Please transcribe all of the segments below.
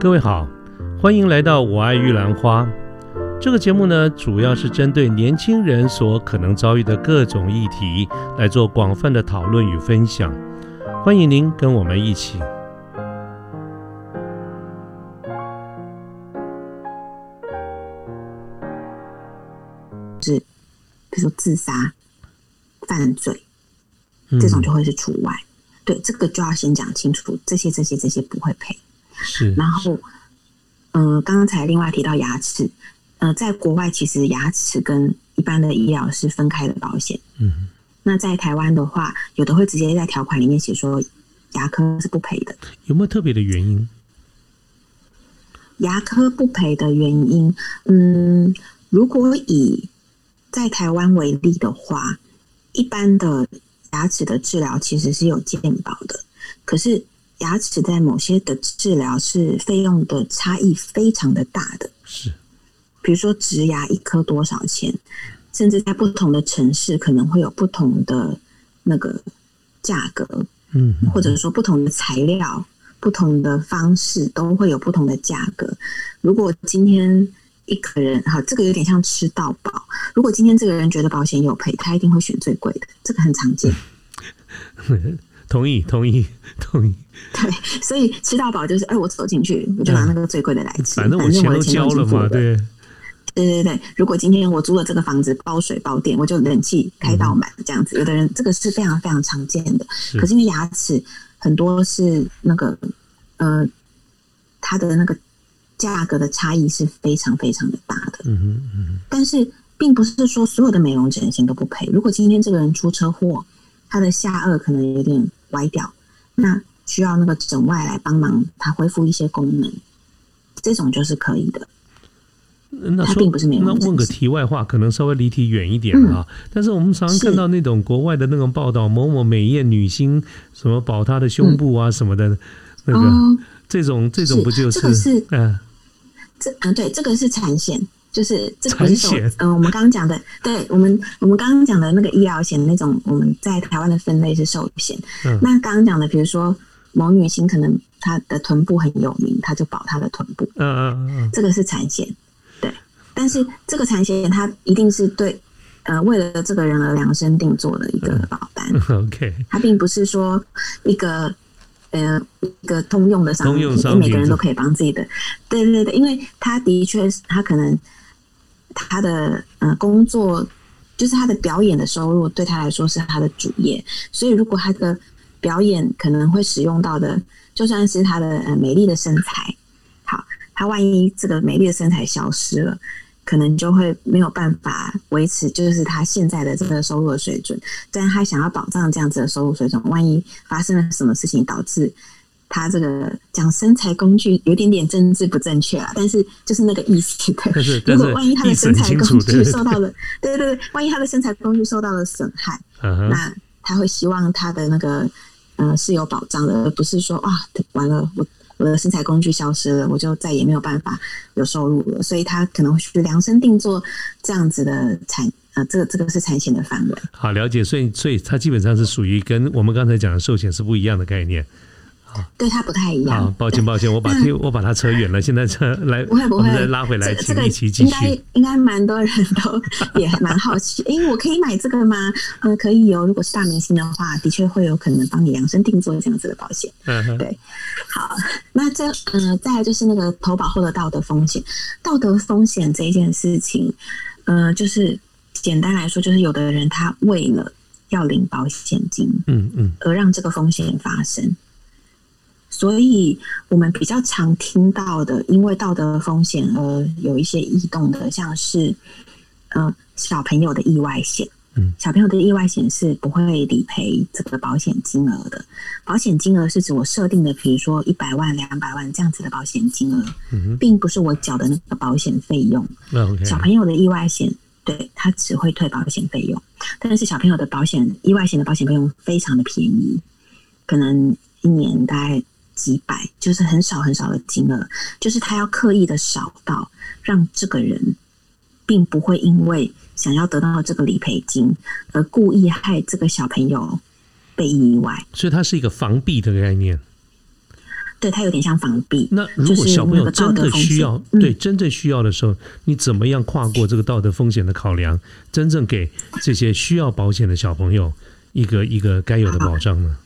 各位好，欢迎来到《我爱玉兰花》这个节目呢，主要是针对年轻人所可能遭遇的各种议题来做广泛的讨论与分享。欢迎您跟我们一起。是，比如说自杀、犯罪这种就会是除外。对，这个就要先讲清楚，这些、这些、这些不会赔。是，然后，嗯，刚才另外提到牙齿，呃，在国外其实牙齿跟一般的医疗是分开的保险。嗯，那在台湾的话，有的会直接在条款里面写说牙科是不赔的。有没有特别的原因？牙科不赔的原因，嗯，如果以在台湾为例的话，一般的牙齿的治疗其实是有健保的，可是牙齿在某些的治疗是费用的差异非常的大的，是，比如说植牙一颗多少钱，甚至在不同的城市可能会有不同的那个价格，嗯，或者说不同的材料、不同的方式都会有不同的价格。如果今天一个人哈，这个有点像吃到饱。如果今天这个人觉得保险有赔，他一定会选最贵的，这个很常见。同意，同意，同意。对，所以吃到饱就是，哎，我走进去，我就拿那个最贵的来吃。反正我钱都交了嘛，对。对对对，如果今天我租了这个房子，包水包电，我就冷气开到满这样子。有的人这个是非常非常常见的，可是因为牙齿很多是那个呃，它的那个价格的差异是非常非常的大的。嗯哼嗯但是并不是说所有的美容整形都不赔。如果今天这个人出车祸，他的下颚可能有点歪掉，那需要那个诊外来帮忙他恢复一些功能，这种就是可以的。那它并不是美容那问个题外话，可能稍微离题远一点啊。但是我们常常看到那种国外的那种报道，某某美艳女星什么保她的胸部啊什么的，那个、哦，这种这种不就是这个是嗯。这嗯，对，这个是产险，就是这个产不是寿险嗯、我们刚刚讲的，对我们我们刚刚讲的那个医疗险那种，我们在台湾的分类是寿险。嗯那刚刚讲的，比如说某女星可能她的臀部很有名，她就保她的臀部，嗯嗯嗯这个是产险，对。但是这个产险它一定是对呃为了这个人而量身定做的一个保单，嗯，OK，它并不是说一个呃一个通用的商品每个人都可以帮自己的。对对对，因为他的确是他可能他的呃工作就是他的表演的收入对他来说是他的主业，所以如果他的表演可能会使用到的，就算是他的呃美丽的身材，好，他万一这个美丽的身材消失了。可能就会没有办法维持，就是他现在的这个收入的水准。但他想要保障这样子的收入水准，万一发生了什么事情导致他这个讲身材工具有点点政治不正确啊，但是就是那个意思的。但是如果万一他的身材工具受到了，对对对，万一他的身材工具受到了损害，嗯那他会希望他的那个呃是有保障的，而不是说啊完了我我的身材工具消失了，我就再也没有办法有收入了，所以他可能会去量身定做这样子的产呃这个这个是产险的范围。好了解，所以所以它基本上是属于跟我们刚才讲的寿险是不一样的概念。对他不太一样。好，抱歉抱歉，我把听我把它扯远了，现在扯 来不会不会，我们再拉回来，一起继应该。应该蛮多人都 也蛮好奇，诶，我可以买这个吗？嗯，可以哦。如果是大明星的话，的确会有可能帮你量身定做这样子的保险。嗯哼对，好，那这呃，再来就是那个投保后的道德风险。道德风险这一件事情，呃，就是简单来说，就是有的人他为了要领保险金，嗯嗯而让这个风险发生。所以我们比较常听到的，因为道德风险而有一些异动的，像是呃小朋友的意外险。嗯，小朋友的意外险是不会理赔这个保险金额的。保险金额是指我设定的，比如说一百万、两百万这样子的保险金额，嗯并不是我缴的那个保险费用。小朋友的意外险，对他只会退保险费用，但是小朋友的保险意外险的保险费用非常的便宜，可能一年大概几百，就是很少很少的金额，就是他要刻意的少到让这个人并不会因为想要得到这个理赔金而故意害这个小朋友被意外。所以它是一个防避的概念。对，它有点像防避。那如果小朋友真的需要，嗯对真正需要的时候，你怎么样跨过这个道德风险的考量，真正给这些需要保险的小朋友一个一个该有的保障呢？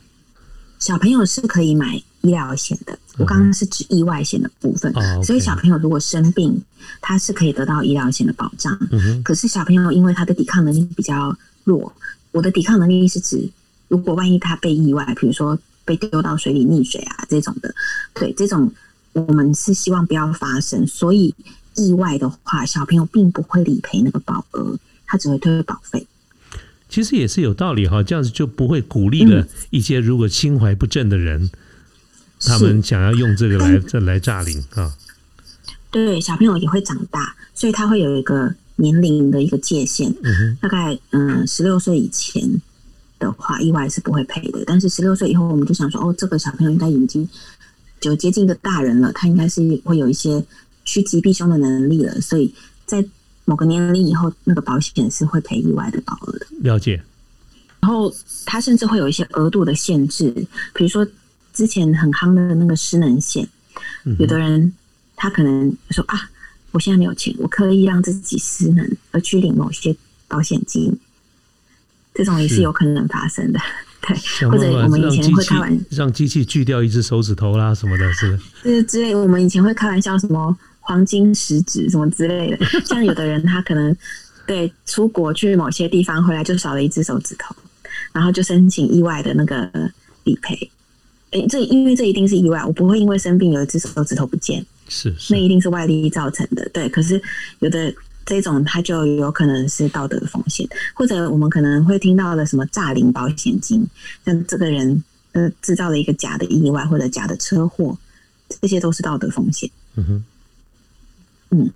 小朋友是可以买医疗险的，我刚刚是指意外险的部分。所以小朋友如果生病，他是可以得到医疗险的保障。嗯哼，可是小朋友因为他的抵抗能力比较弱，我的抵抗能力是指，如果万一他被意外，比如说被丢到水里溺水啊这种的，对这种我们是希望不要发生。所以意外的话，小朋友并不会理赔那个保额，他只会退保费。其实也是有道理哈，这样子就不会鼓励了一些如果心怀不正的人，他们想要用这个来 这来诈领啊。对小朋友也会长大，所以他会有一个年龄的一个界限。嗯，大概嗯十六岁以前的话，意外是不会赔的。但是十六岁以后，我们就想说，哦，这个小朋友应该已经就接近一个大人了，他应该是会有一些趋吉避凶的能力了，所以在某个年龄以后，那个保险是会赔意外的保额的。了解。然后它甚至会有一些额度的限制，比如说之前很夯的那个失能险，嗯有的人他可能说啊，我现在没有钱，我刻意让自己失能而去领某些保险金，这种也是是。有可能发生的。对，或者我们以前会开玩让机器锯掉一只手指头啦什么的，是就是之类，我们以前会开玩笑什么黄金食指什么之类的，像有的人他可能对出国去某些地方回来就少了一只手指头，然后就申请意外的那个理赔。诶，这因为这一定是意外，我不会因为生病有一只手指头不见，是那，一定是外力造成的。对，可是有的这种它就有可能是道德风险，或者我们可能会听到的什么诈领保险金，像这个人呃制造了一个假的意外或者假的车祸，这些都是道德风险。嗯哼。嗯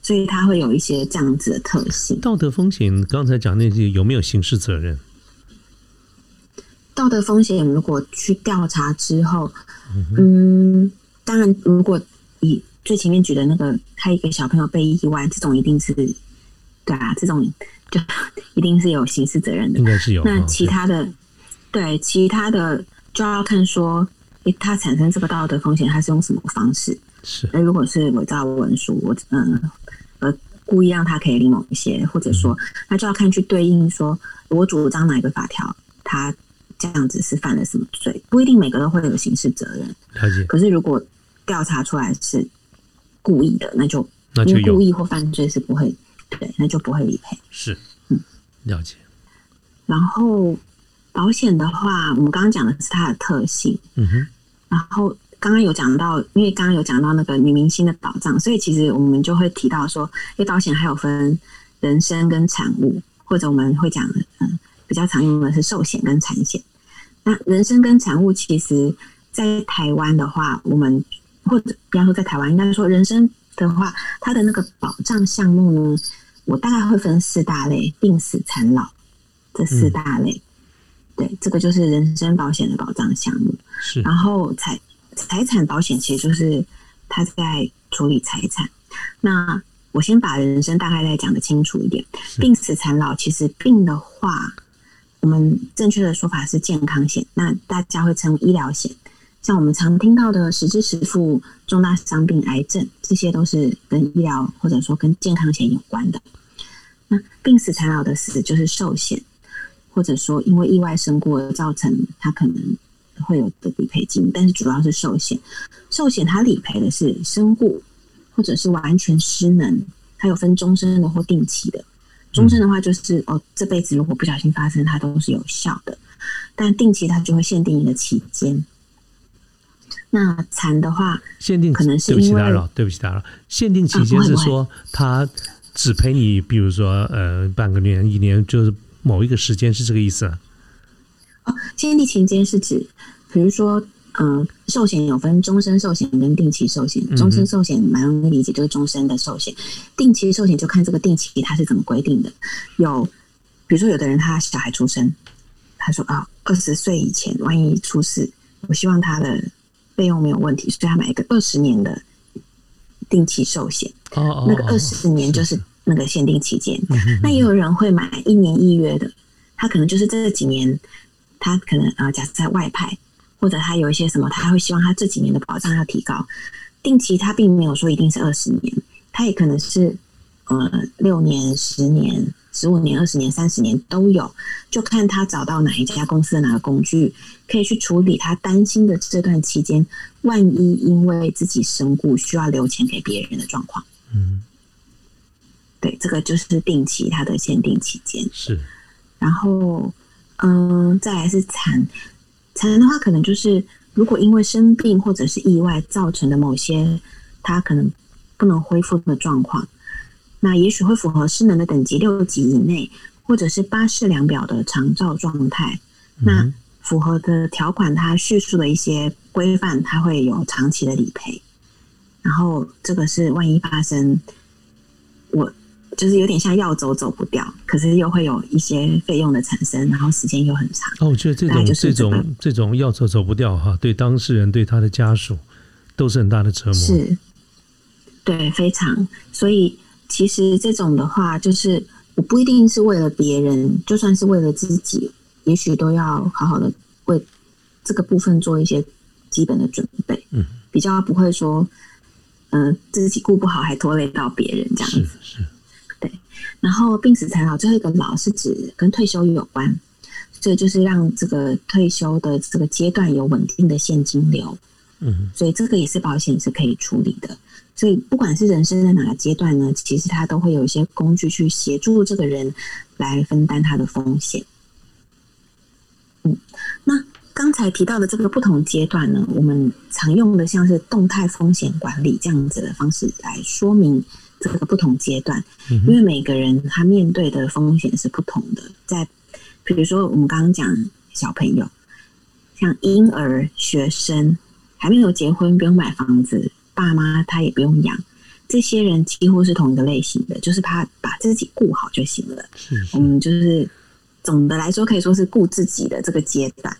所以它会有一些这样子的特性。道德风险刚才讲那些有没有刑事责任？道德风险如果去调查之后，嗯，当然，如果以最前面举的那个，他一个小朋友被意外，这种一定是，对啊，这种就 一定是有刑事责任的应。该是有。那其他的，对其他的就要看说，诶，他产生这个道德风险，他是用什么方式？是那如果是伪造文书，我嗯呃故意让他可以领某一些，或者说那就要看去对应说，我主张哪一个法条，他这样子是犯了什么罪，不一定每个都会有刑事责任。了解，可是如果调查出来是故意的，那就那就有因为故意或犯罪是不会对，那就不会理赔。是嗯了解。然后保险的话，我们刚刚讲的是它的特性，嗯哼，然后刚刚有讲到，因为刚刚有讲到那个女明星的保障，所以其实我们就会提到说，因为保险还有分人身跟产物，或者我们会讲，嗯，比较常用的是寿险跟产险。那人身跟产物，其实在台湾的话，我们或者不要说在台湾，应该说人身的话，它的那个保障项目呢，我大概会分四大类：病死、残老这四大类。对，这个就是人身保险的保障项目。是然后财财产保险其实就是他在处理财产。那我先把人生大概再讲的清楚一点。病死残老，其实病的话，我们正确的说法是健康险，那大家会称医疗险。像我们常听到的实支实付、重大伤病、癌症，这些都是跟医疗或者说跟健康险有关的。那病死残老的死就是寿险，或者说因为意外身故而造成他可能会有的理赔金，但是主要是寿险。寿险它理赔的是身故或者是完全失能，它有分终身的或定期的。终身的话就是哦，这辈子如果不小心发生，它都是有效的。但定期它就会限定一个期间。那残的话，限定可能是对不起打扰，对不起打扰。限定期间是说它只陪你，比如说呃半个年、一年，就是某一个时间，是这个意思啊？哦，限定期间是指，比如说，嗯、寿险有分终身寿险跟定期寿险。嗯终身寿险蛮容易理解，就是终身的寿险。定期寿险就看这个定期它是怎么规定的。有，比如说有的人他小孩出生，他说啊，二十岁以前万一出事，我希望他的费用没有问题，所以他买一个二十年的定期寿险。哦哦，那个哦二十年就是那个限定期间。那也有人会买一年一约的，他可能就是这几年，他可能啊、呃假设在外派，或者他有一些什么，他会希望他这几年的保障要提高。定期他并没有说一定是二十年，他也可能是呃六年、十年、十五年、二十年、三十年都有，就看他找到哪一家公司的哪个工具可以去处理他担心的这段期间，万一因为自己身故需要留钱给别人的状况。嗯，对，这个就是定期它的限定期间。是，然后嗯，再来是残残的话，可能就是如果因为生病或者是意外造成的某些他可能不能恢复的状况，那也许会符合失能的等级六级以内，或者是巴氏量表的长照状态。那符合的条款，它叙述的一些规范，它会有长期的理赔。然后这个是万一发生，我就是有点像要走走不掉，可是又会有一些费用的产生，然后时间又很长。哦，我觉得这种这种这种要走走不掉哈，对当事人对他的家属都是很大的折磨。是，对，非常。所以其实这种的话，就是我不一定是为了别人，就算是为了自己，也许都要好好的为这个部分做一些基本的准备。嗯，比较不会说。嗯，自己顾不好还拖累到别人这样子，是，对。然后病死残老最后一个老是指跟退休有关，所以就是让这个退休的这个阶段有稳定的现金流。嗯，所以这个也是保险是可以处理的。所以不管是人生在哪个阶段呢，其实它都会有一些工具去协助这个人来分担他的风险。嗯，那。刚才提到的这个不同阶段呢，我们常用的像是动态风险管理这样子的方式来说明这个不同阶段，因为每个人他面对的风险是不同的。在比如说我们刚刚讲小朋友，像婴儿、学生还没有结婚，不用买房子，爸妈他也不用养，这些人几乎是同一个类型的，就是他把自己顾好就行了。我们就是总的来说可以说是顾自己的这个阶段。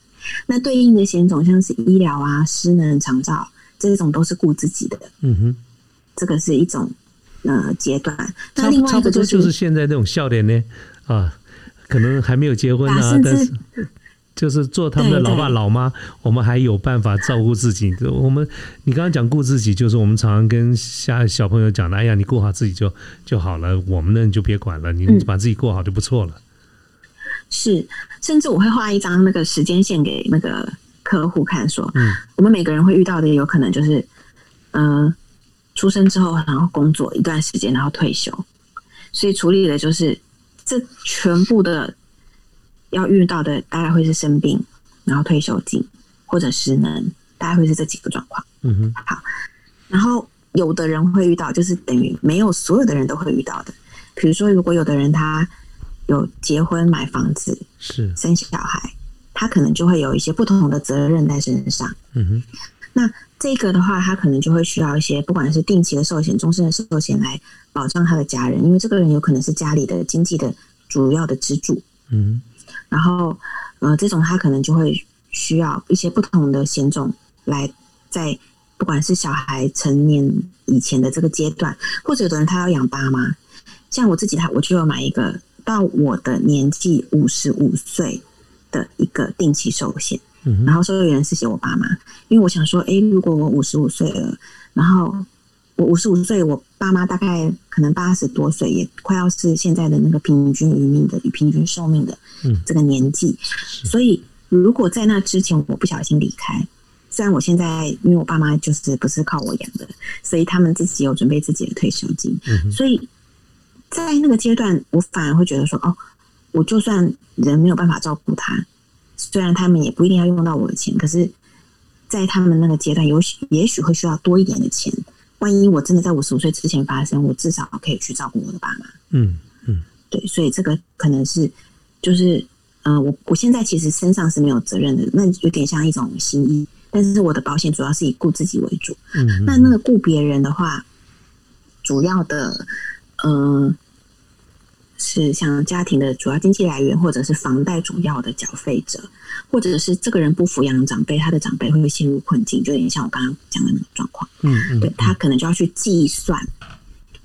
那对应的险种像是医疗啊、失能、长照这种都是顾自己的，嗯哼，这个是一种呃阶段。那另外一个就是就是现在这种笑脸呢啊，可能还没有结婚啊，但是就是做他们的老爸老妈，我们还有办法照顾自己。我们你刚刚讲顾自己，就是我们常常跟下小朋友讲的，哎呀，你顾好自己就就好了，我们呢你就别管了，你把自己过好就不错了。是，甚至我会画一张那个时间线给那个客户看，说，嗯，我们每个人会遇到的有可能就是，呃，出生之后然后工作一段时间，然后退休，所以处理的就是这全部的要遇到的大概会是生病，然后退休金或者失能，大概会是这几个状况。嗯哼，好，然后有的人会遇到，就是等于没有所有的人都会遇到的，比如说如果有的人他。有结婚、买房子、是生小孩，他可能就会有一些不同的责任在身上。嗯哼，那这个的话，他可能就会需要一些，不管是定期的寿险、终身的寿险来保障他的家人，因为这个人有可能是家里的经济的主要的支柱。嗯，然后呃，这种他可能就会需要一些不同的险种来在不管是小孩成年以前的这个阶段，或者有的人他要养爸妈，像我自己，他我就要买一个。到我的年纪五十五岁的一个定期寿险，然后受益人是写我爸妈，因为我想说，哎，如果我五十五岁了，然后我五十五岁，我爸妈大概可能八十多岁，也快要是现在的那个平均余命的、平均寿命的这个年纪，所以如果在那之前我不小心离开，虽然我现在因为我爸妈就是不是靠我养的，所以他们自己有准备自己的退休金，所以。在那个阶段，我反而会觉得说，哦，我就算人没有办法照顾他，虽然他们也不一定要用到我的钱，可是，在他们那个阶段，有许也许会需要多一点的钱。万一我真的在五十五岁之前发生，我至少可以去照顾我的爸妈。嗯嗯，对，所以这个可能是，就是，嗯，我我现在其实身上是没有责任的，那有点像一种心意。但是我的保险主要是以顾自己为主。嗯，那那个顾别人的话，主要的。嗯，是像家庭的主要经济来源，或者是房贷主要的缴费者，或者是这个人不抚养长辈，他的长辈会陷入困境，就有点像我刚刚讲的那种状况。嗯嗯，对他可能就要去计算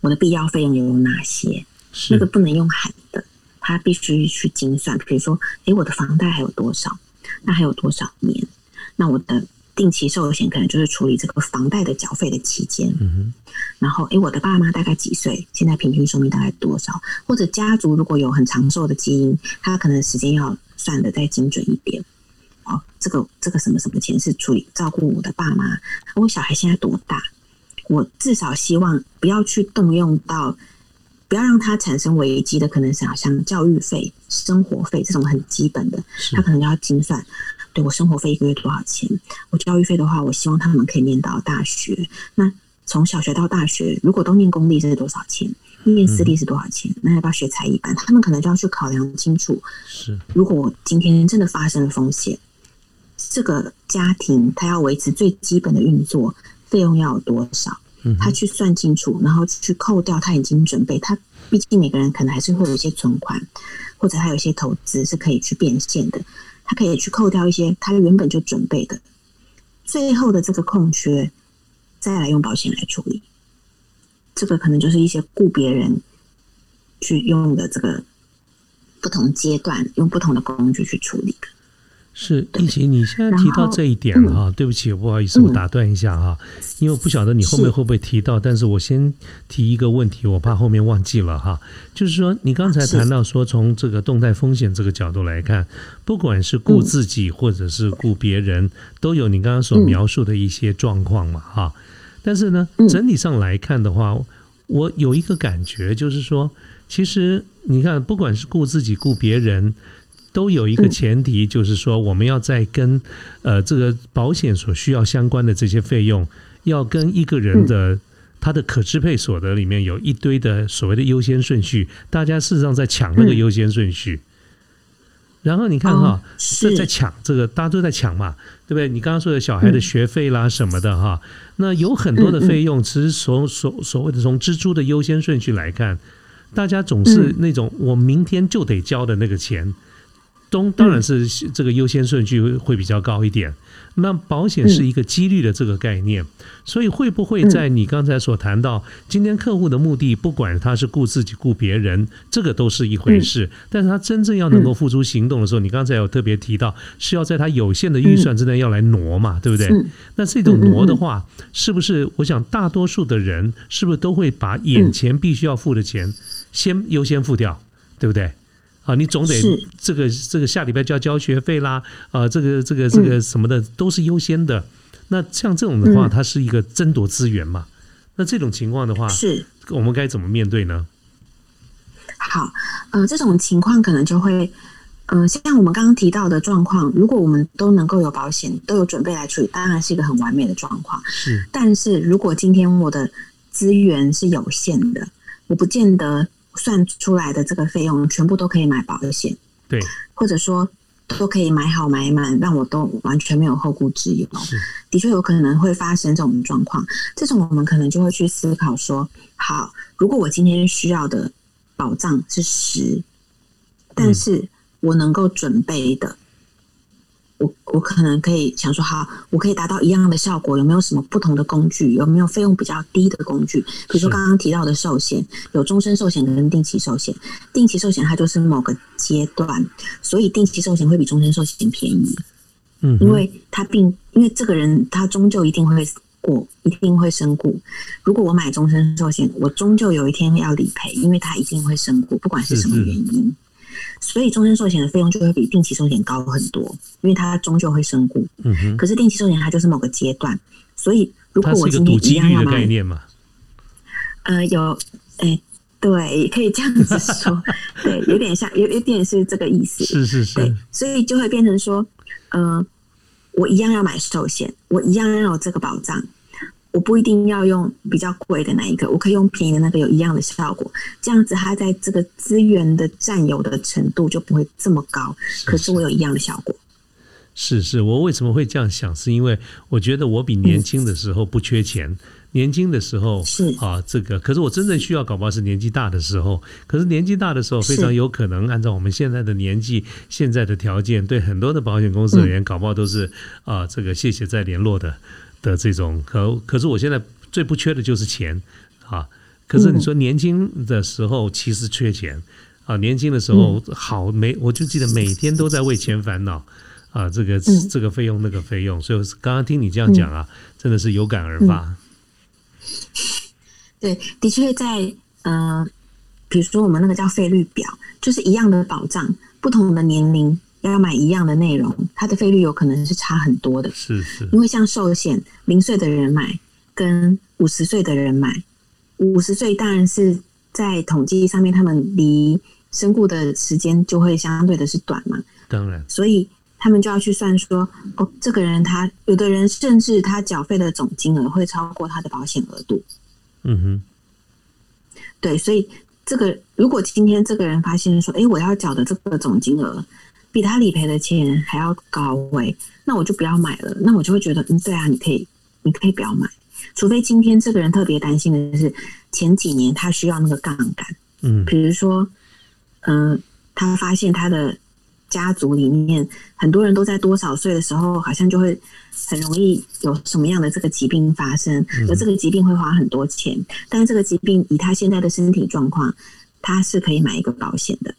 我的必要费用有哪些，那个不能用喊的，他必须去精算。比如说，诶，我的房贷还有多少？那还有多少年？那我的定期寿险可能就是处理这个房贷的缴费的期间。嗯，然后，诶，我的爸妈大概几岁？现在平均寿命大概多少？或者家族如果有很长寿的基因，他可能时间要算的再精准一点。哦，这个这个什么什么钱是处理照顾我的爸妈？我小孩现在多大？我至少希望不要去动用到，不要让他产生危机的可能是好像教育费、生活费这种很基本的，是他可能要精算。对我生活费一个月多少钱？我教育费的话，我希望他们可以念到大学。那从小学到大学，如果都念公立是多少钱？念私立是多少钱？那要不要学才艺班？他们可能就要去考量清楚。是如果我今天真的发生了风险，这个家庭他要维持最基本的运作，费用要有多少？嗯他去算清楚，然后去扣掉他已经准备。他毕竟每个人可能还是会有一些存款，或者他有一些投资是可以去变现的，可以去扣掉一些他原本就准备的，最后的这个空缺，再来用保险来处理。这个可能就是一些雇别人去用的这个不同阶段，用不同的工具去处理的。是，一起你现在提到这一点然哈，对不起，不好意思，我打断一下哈，因为我不晓得你后面会不会提到，但是我先提一个问题，我怕后面忘记了哈。就是说，你刚才谈到说，从这个动态风险这个角度来看，不管是顾嗯自己或者是顾别人，都有你刚刚所嗯描述的一些状况嘛哈。但是呢，嗯。整体上来看的话，我有一个感觉，就是说，其实你看，不管是顾自己顾别人，都有一个嗯前提，就是说，我们要在跟呃这个保险所需要相关的这些费用，要跟一个人的。他的可支配所得里面有一堆的所谓的优先顺序，大家事实上在抢那个嗯优先顺序。然后你看哈在在抢这个，大家都在抢嘛，对不对？你刚刚说的小孩的嗯学费啦什么的哈，那有很多的费用，其实从所所谓的从支出的优先顺序来看，大家总是嗯那种我明天就得交的那个钱，当当然是这个优先顺序会会比较高一点。那保险是一个几率的这个概念，所以会不会在你刚才所谈到，今天客户的目的，不管他是顾自己顾别人，这个都是一回事，但是他真正要能够付出行动的时候，你刚才有特别提到，是要在他有限的预算之内要来挪嘛，对不对？嗯那这种挪的话，是不是我想大多数的人是不是都会把眼前必须要付的钱先优先付掉，对不对？啊，你总得这个这个下礼拜就要交学费啦，啊，这个这个这个什么的都是优先的。那像这种的话，嗯它是一个争夺资源嘛？那这种情况的话，是我们该怎么面对呢？好，呃，这种情况可能就会，呃，像我们刚刚提到的状况，如果我们都能够有保险，都有准备来处理，当然是一个很完美的状况。是但是如果今天我的资源是有限的，我不见得算出来的这个费用全部都可以买保险，对，或者说都可以买好买满，让我都完全没有后顾之忧。是。的确有可能会发生这种状况，这种我们可能就会去思考说：好，如果我今天需要的保障是十，但是我能够准备的，我我可能可以想说，好，我可以达到一样的效果，有没有什么不同的工具？有没有费用比较低的工具？比如说刚刚提到的寿险，有终身寿险跟定期寿险。定期寿险它就是某个阶段，所以定期寿险会比终身寿险便宜。嗯，因为他并因为这个人他终究一定会过，一定会身故。如果我买终身寿险，我终究有一天要理赔，因为他一定会身故，不管是什么原因。所以终身寿险的费用就会比定期寿险高很多，因为它终究会身故。嗯哼，可是定期寿险它就是某个阶段，所以如果我今天一样要买概，念嘛？呃，有，哎、对，可以这样子说，对，有点像，有有点是这个意思。是是对是，，所以就会变成说，呃，我一样要买寿险，我一样要有这个保障，我不一定要用比较贵的那一个，我可以用便宜的那个，有一样的效果。这样子，它在这个资源的占有的程度就不会这么高，可是我有一样的效果。是是，我为什么会这样想？是因为我觉得我比年轻的时候不缺钱，年轻的时候是啊，这个可是我真正需要搞不好是年纪大的时候。可是年纪大的时候，非常有可能按照我们现在的年纪、现在的条件，对很多的保险公司而言，搞不好都是啊，这个谢谢再联络的的这种。可可是我现在最不缺的就是钱啊。可是你说年轻的时候其实缺钱啊，年轻的时候好每我就记得每天都在为钱烦恼。啊，这个嗯这个费用那个费用，所以刚刚听你这样讲啊，真的是有感而发。对，的确在呃，比如说我们那个叫费率表，就是一样的保障，不同的年龄要买一样的内容，它的费率有可能是差很多的。是是。因为像寿险，零岁的人买跟五十岁的人买，五十岁当然是在统计上面，他们离身故的时间就会相对的是短嘛，当然。所以他们就要去算说，哦，这个人他有的人甚至他缴费的总金额会超过他的保险额度，嗯哼。对，所以这个如果今天这个人发现说，哎，我要缴的这个总金额比他理赔的钱还要高诶，那我就不要买了。那我就会觉得，嗯，对啊，你可以，你可以不要买，除非今天这个人特别担心的是前几年他需要那个杠杆，嗯。比如说，嗯、他发现他的家族里面很多人都在多少岁的时候，好像就会很容易有什么样的这个疾病发生，而这个疾病会花很多钱，但是这个疾病以他现在的身体状况，他是可以买一个保险的，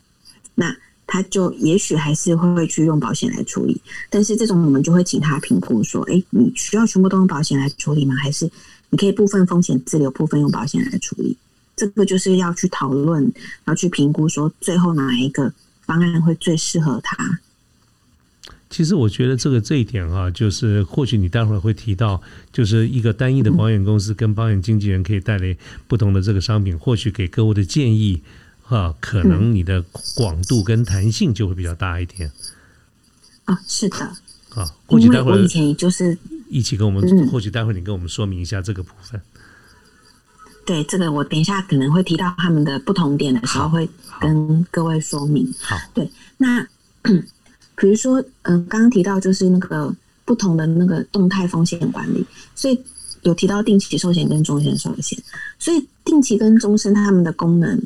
那他就也许还是会去用保险来处理，但是这种我们就会请他评估说，哎，你需要全部都用保险来处理吗？还是你可以部分风险自留，部分用保险来处理？这个就是要去讨论，要去评估说最后哪一个方案会最适合他。其实我觉得这个这一点啊，就是或许你待会儿会提到，就是一个单一的保险公司跟保险经纪人可以带来不同的这个商品，或许给客户的建议哈、可能你的广度跟弹性就会比较大一点啊，是的，啊。或许待会儿我以前也就是一起跟我们，嗯或许待会儿你跟我们说明一下这个部分。对这个，我等一下可能会提到他们的不同点的时候，会跟各位说明。好，对，那 比如说，嗯、刚刚提到就是那个不同的那个动态风险管理，所以有提到定期寿险跟终身寿险，所以定期跟终身他们的功能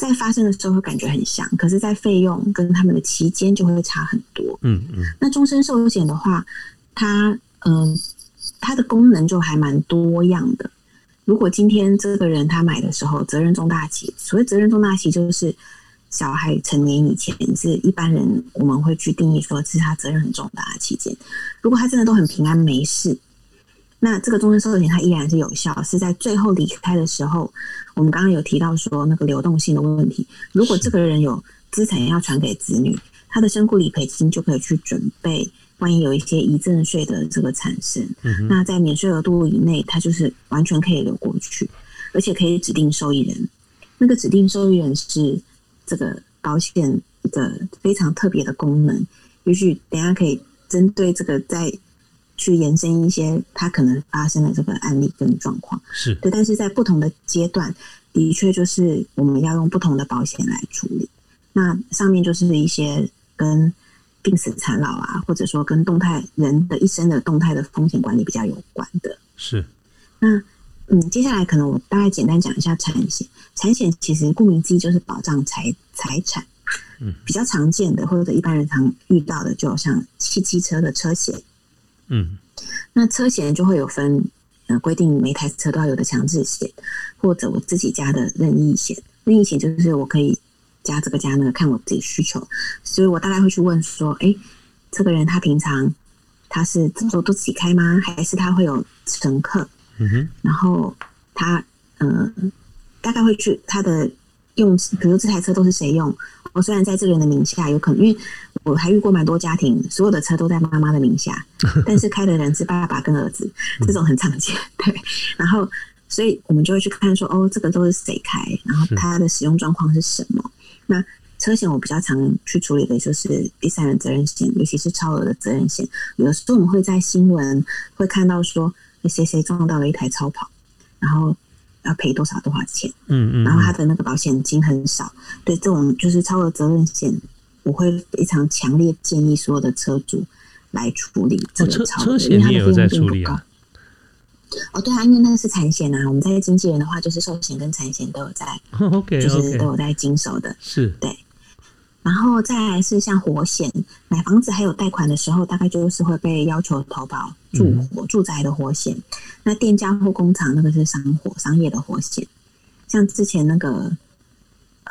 在发生的时候会感觉很像，可是，在费用跟他们的期间就会差很多。嗯嗯那终身寿险的话，它嗯、它的功能就还蛮多样的。如果今天这个人他买的时候责任重大期，所谓责任重大期就是小孩成年以前是一般人我们会去定义说是他责任很重大的期间。如果他真的都很平安没事，那这个终身寿险它依然是有效，是在最后离开的时候，我们刚刚有提到说那个流动性的问题。如果这个人有资产要传给子女，他的身故理赔金就可以去准备，万一有一些遗赠税的这个产生，嗯，那在免税额度以内，它就是完全可以流过去，而且可以指定受益人。那个指定受益人是这个保险一个非常特别的功能，也许等下可以针对这个再去延伸一些它可能发生的这个案例跟状况。是对，但是在不同的阶段，的确就是我们要用不同的保险来处理。那上面就是一些跟病死残老啊，或者说跟动态人的一生的动态的风险管理比较有关的。是，那嗯，接下来可能我大概简单讲一下产险。产险其实顾名思义就是保障财财产，嗯，比较常见的或者一般人常遇到的，就像汽机车的车险。嗯那车险就会有分，呃，规定每台车都要有的强制险，或者我自己加的任意险。任意险就是我可以加这个加那个，看我自己需求。所以我大概会去问说，哎，这个人他平常他是都都自己开吗？还是他会有乘客？嗯哼，然后他呃，大概会去他的用，比如这台车都是谁用？我虽然在这个人的名下，有可能因为我还遇过蛮多家庭，所有的车都在妈妈的名下，但是开的人是爸爸跟儿子，这种很常见。对，然后所以我们就会去看说，哦，这个都是谁开，然后是它的使用状况是什么？那车险我比较常去处理的就是第三人责任险，尤其是超额的责任险。有的时候我们会在新闻会看到说，谁谁撞到了一台超跑，然后要赔多少多少钱，嗯嗯，然后他的那个保险金很少。对这种就是超额责任险，我会非常强烈建议所有的车主来处理这个超车额，因为它的险你也有在费用并不高处理啊。？哦，对啊，因为那个是产险啊，我们在经纪人的话，就是寿险跟产险都有在，OK 就是都有在经手的。是对然后再来是像火险，买房子还有贷款的时候，大概就是会被要求投保住嗯火、住宅的火险。那店家或工厂那个是商火、商业的火险。像之前那个，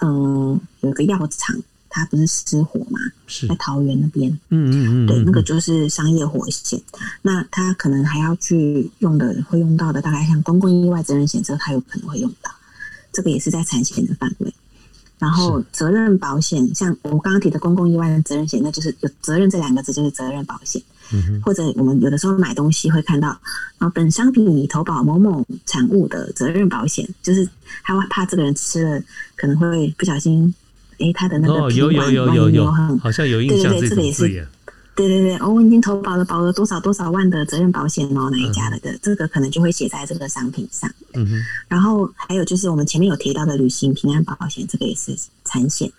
嗯、有个药厂，它不是失火嘛？是在桃园那边，嗯嗯嗯，对，嗯那个就是商业火险。那他可能还要去用的，会用到的，大概像公共意外责任险，这个他有可能会用到，这个也是在产险的范围。然后责任保险，像我刚刚提的公共意外的责任险，那就是有责任这两个字，就是责任保险。嗯嗯或者我们有的时候买东西会看到，啊，本商品已投保某某产物的责任保险，就是他会怕这个人吃了可能会不小心，诶，他的那个哦，皮有有有有有，很好像有印象这对对对这个也是。对对对，哦，我已经投保了保额多少多少万的责任保险哦，哪一家的的，这个可能就会写在这个商品上。嗯哼，然后还有就是我们前面有提到的旅行平安保险，这个也是产险。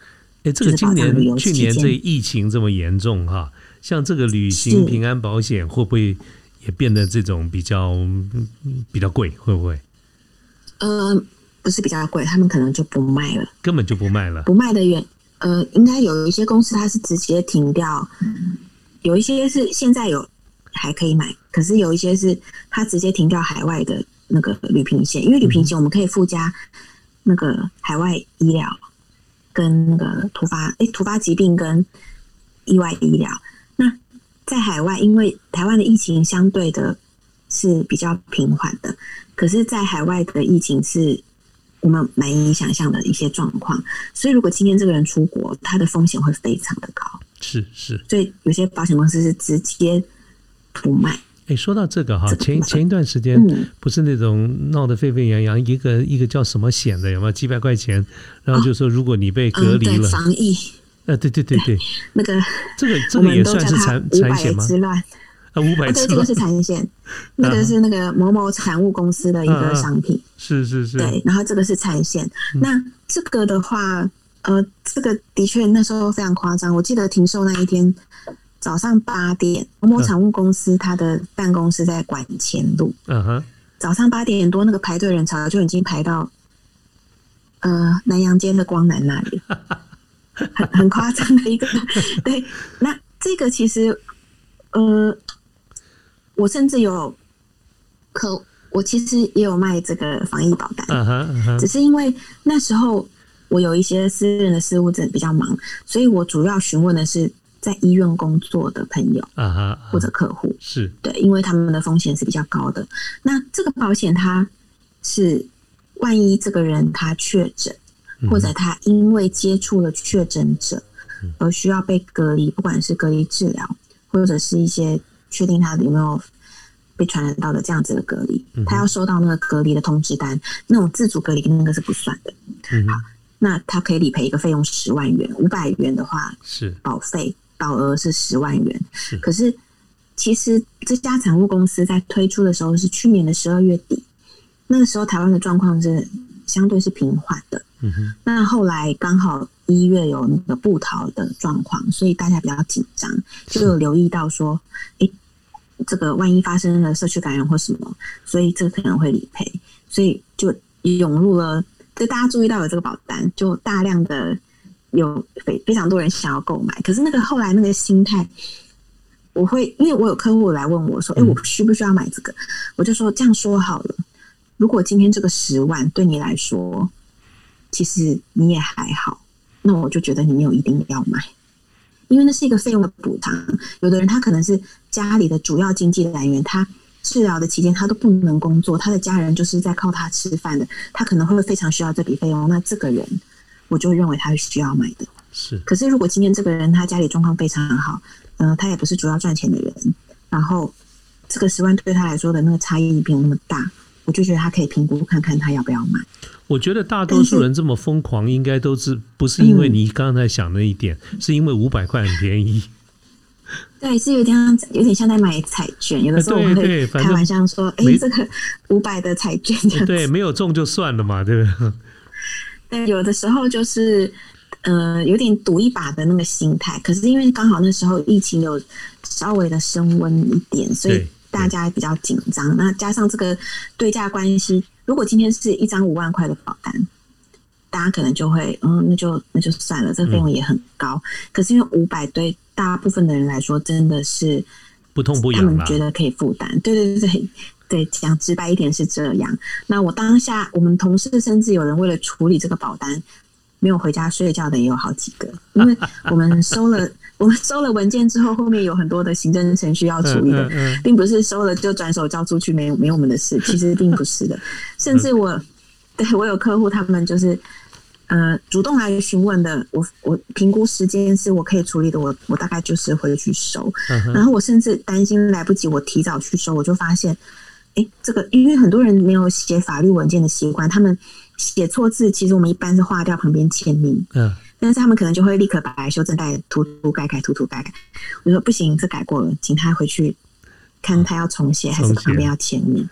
哎，这个今年去年这疫情这么严重哈，像这个旅行平安保险会不会也变得这种比较嗯比较贵？会不会呃，不是比较贵，他们可能就不卖了。根本就不卖了？不卖的原呃，应该有一些公司它是直接停掉，有一些是现在有还可以买，可是有一些是它直接停掉海外的那个旅平险，因为旅平险我们可以附加那个海外医疗跟那个突发诶突发疾病跟意外医疗。那在海外，因为台湾的疫情相对的是比较平缓的，可是，在海外的疫情是我们难以想象的一些状况，所以如果今天这个人出国，他的风险会非常的高，是是。所以有些保险公司是直接不卖。哎，说到这个哈，前前一段时间嗯不是那种闹得沸沸扬扬，一个一个叫什么险的，有没有几百块钱？然后就说如果你被隔离了，防疫呃，对对对对，那个这个这个也算是产五百产险吗？之乱。啊，五百啊，对，这个是产线，那个是那个某某产物公司的一个商品。是是是，对，然后这个是产险。嗯那这个的话，呃，这个的确那时候非常夸张。我记得停售那一天早上八点，某某产物公司它的办公室在管前路，嗯哼，早上八点多那个排队人潮就已经排到呃南洋街的光南那里，很 很夸张的一个。对，那这个其实呃，我甚至有可我其实也有卖这个防疫保单。只，是因为那时候我有一些私人的事务真的比较忙，所以我主要询问的是在医院工作的朋友啊哈，或者客户，是对，因为他们的风险是比较高的。那这个保险它是万一这个人他确诊，嗯或者他因为接触了确诊者而需要被隔离，不管是隔离治疗，或者是一些确定他有没有被传染到的这样子的隔离，他要收到那个隔离的通知单，那种自主隔离那个是不算的。好那他可以理赔一个费用十万元，五百元的话是。保费保额是十万元。是，可是其实这家产物公司在推出的时候是去年的十二月底，那个时候台湾的状况是相对是平缓的。嗯哼。那后来刚好一月有那个布逃的状况，所以大家比较紧张，就有留意到说，诶，这个万一发生了社区感染或什么，所以这个可能会理赔，所以就涌入了，就大家注意到有这个保单，就大量的有非非常多人想要购买，可是那个后来那个心态。我会，因为我有客户来问我说：“哎、我需不需要买这个？”我就说：“这样说好了，如果今天这个十万对你来说，其实你也还好，那我就觉得你没有一定要买，因为那是一个费用的补偿。有的人他可能是家里的主要经济来源，他治疗的期间他都不能工作，他的家人就是在靠他吃饭的，他可能会非常需要这笔费用。那这个人，我就认为他是需要买的。是可是如果今天这个人他家里状况非常好，嗯、他也不是主要赚钱的人，然后这个十万对他来说的那个差异没有那么大，我就觉得他可以评估看看他要不要买。我觉得大多数人这么疯狂，应该都是不是因为嗯你刚才想那一点，是因为五百块很便宜。对，是有点像有点像在买彩券，有的时候会开玩笑说：“哎、没这个 五百的彩券。对，没有中就算了嘛，对不对？但有的时候就是呃有点赌一把的那个心态。可是因为刚好那时候疫情有稍微的升温一点，所以大家比较紧张。那加上这个对价关系，如果今天是一张五万块的保单。大家可能就会，嗯，那就那就算了，这个费用也很高。可是因为五百对大部分的人来说，真的是不痛不痒他。们觉得可以负担。对对对对对，讲直白一点是这样。那我当下，我们同事甚至有人为了处理这个保单，没有回家睡觉的也有好几个，因为我们收了我们收了文件之后，后面有很多的行政程序要处理的，并不是收了就转手交出去，没有没有我们的事，其实并不是的。甚至我 对我有客户，他们就是呃主动来询问的，我我评估时间是我可以处理的，我我大概就是回去收，然后我甚至担心来不及，我提早去收，我就发现，哎，这个因为很多人没有写法律文件的习惯，他们。写错字，其实我们一般是划掉旁边签名，嗯，但是他们可能就会立刻把修正带涂涂改改涂涂改改。我说不行，这改过了，请他回去看他要重写还是旁边要签名。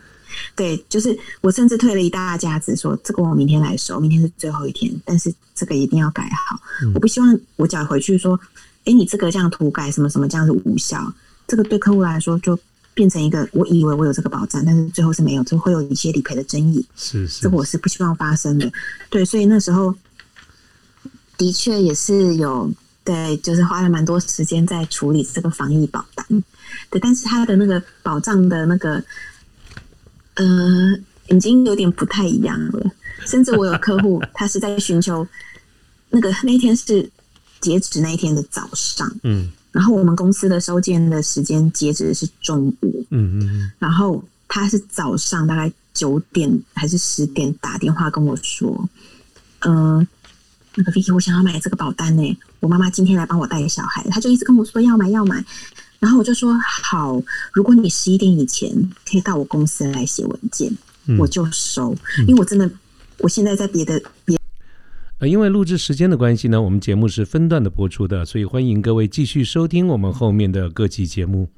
对，就是我甚至退了一大家子，说这个我明天来收，明天是最后一天，但是这个一定要改好。我不希望我缴回去说，哎，你这个这样涂改什么什么这样是无效，这个对客户来说就。变成一个，我以为我有这个保障，但是最后是没有，就会有一些理赔的争议。是是，这个我是不希望发生的。对，所以那时候的确也是有，对，就是花了蛮多时间在处理这个防疫保单。对，但是他的那个保障的那个，呃，已经有点不太一样了。甚至我有客户，他是在寻求那个那一天是截止那一天的早上，嗯。然后我们公司的收件的时间截止是中午，嗯嗯，然后他是早上大概九点还是十点打电话跟我说，嗯，那个 Vicky，我想要买这个保单呢，我妈妈今天来帮我带小孩，她就一直跟我说要买要买，然后我就说好，如果你十一点以前可以到我公司来写文件，我就收，因为我真的我现在在别的别。呃，因为录制时间的关系呢，我们节目是分段的播出的，所以欢迎各位继续收听我们后面的各期节目。